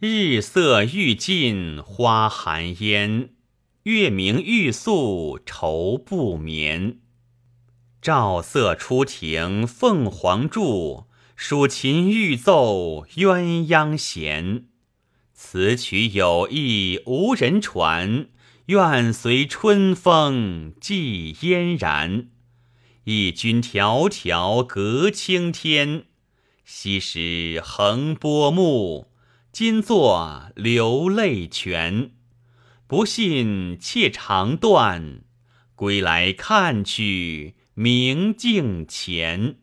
日色欲尽花含烟，月明欲宿愁不眠。照色出庭凤凰柱，蜀琴欲奏鸳鸯弦。此曲有意无人传，愿随春风寄嫣然。忆君迢迢隔青天，昔时横波目。今作流泪泉，不信妾长断，归来看去明镜前。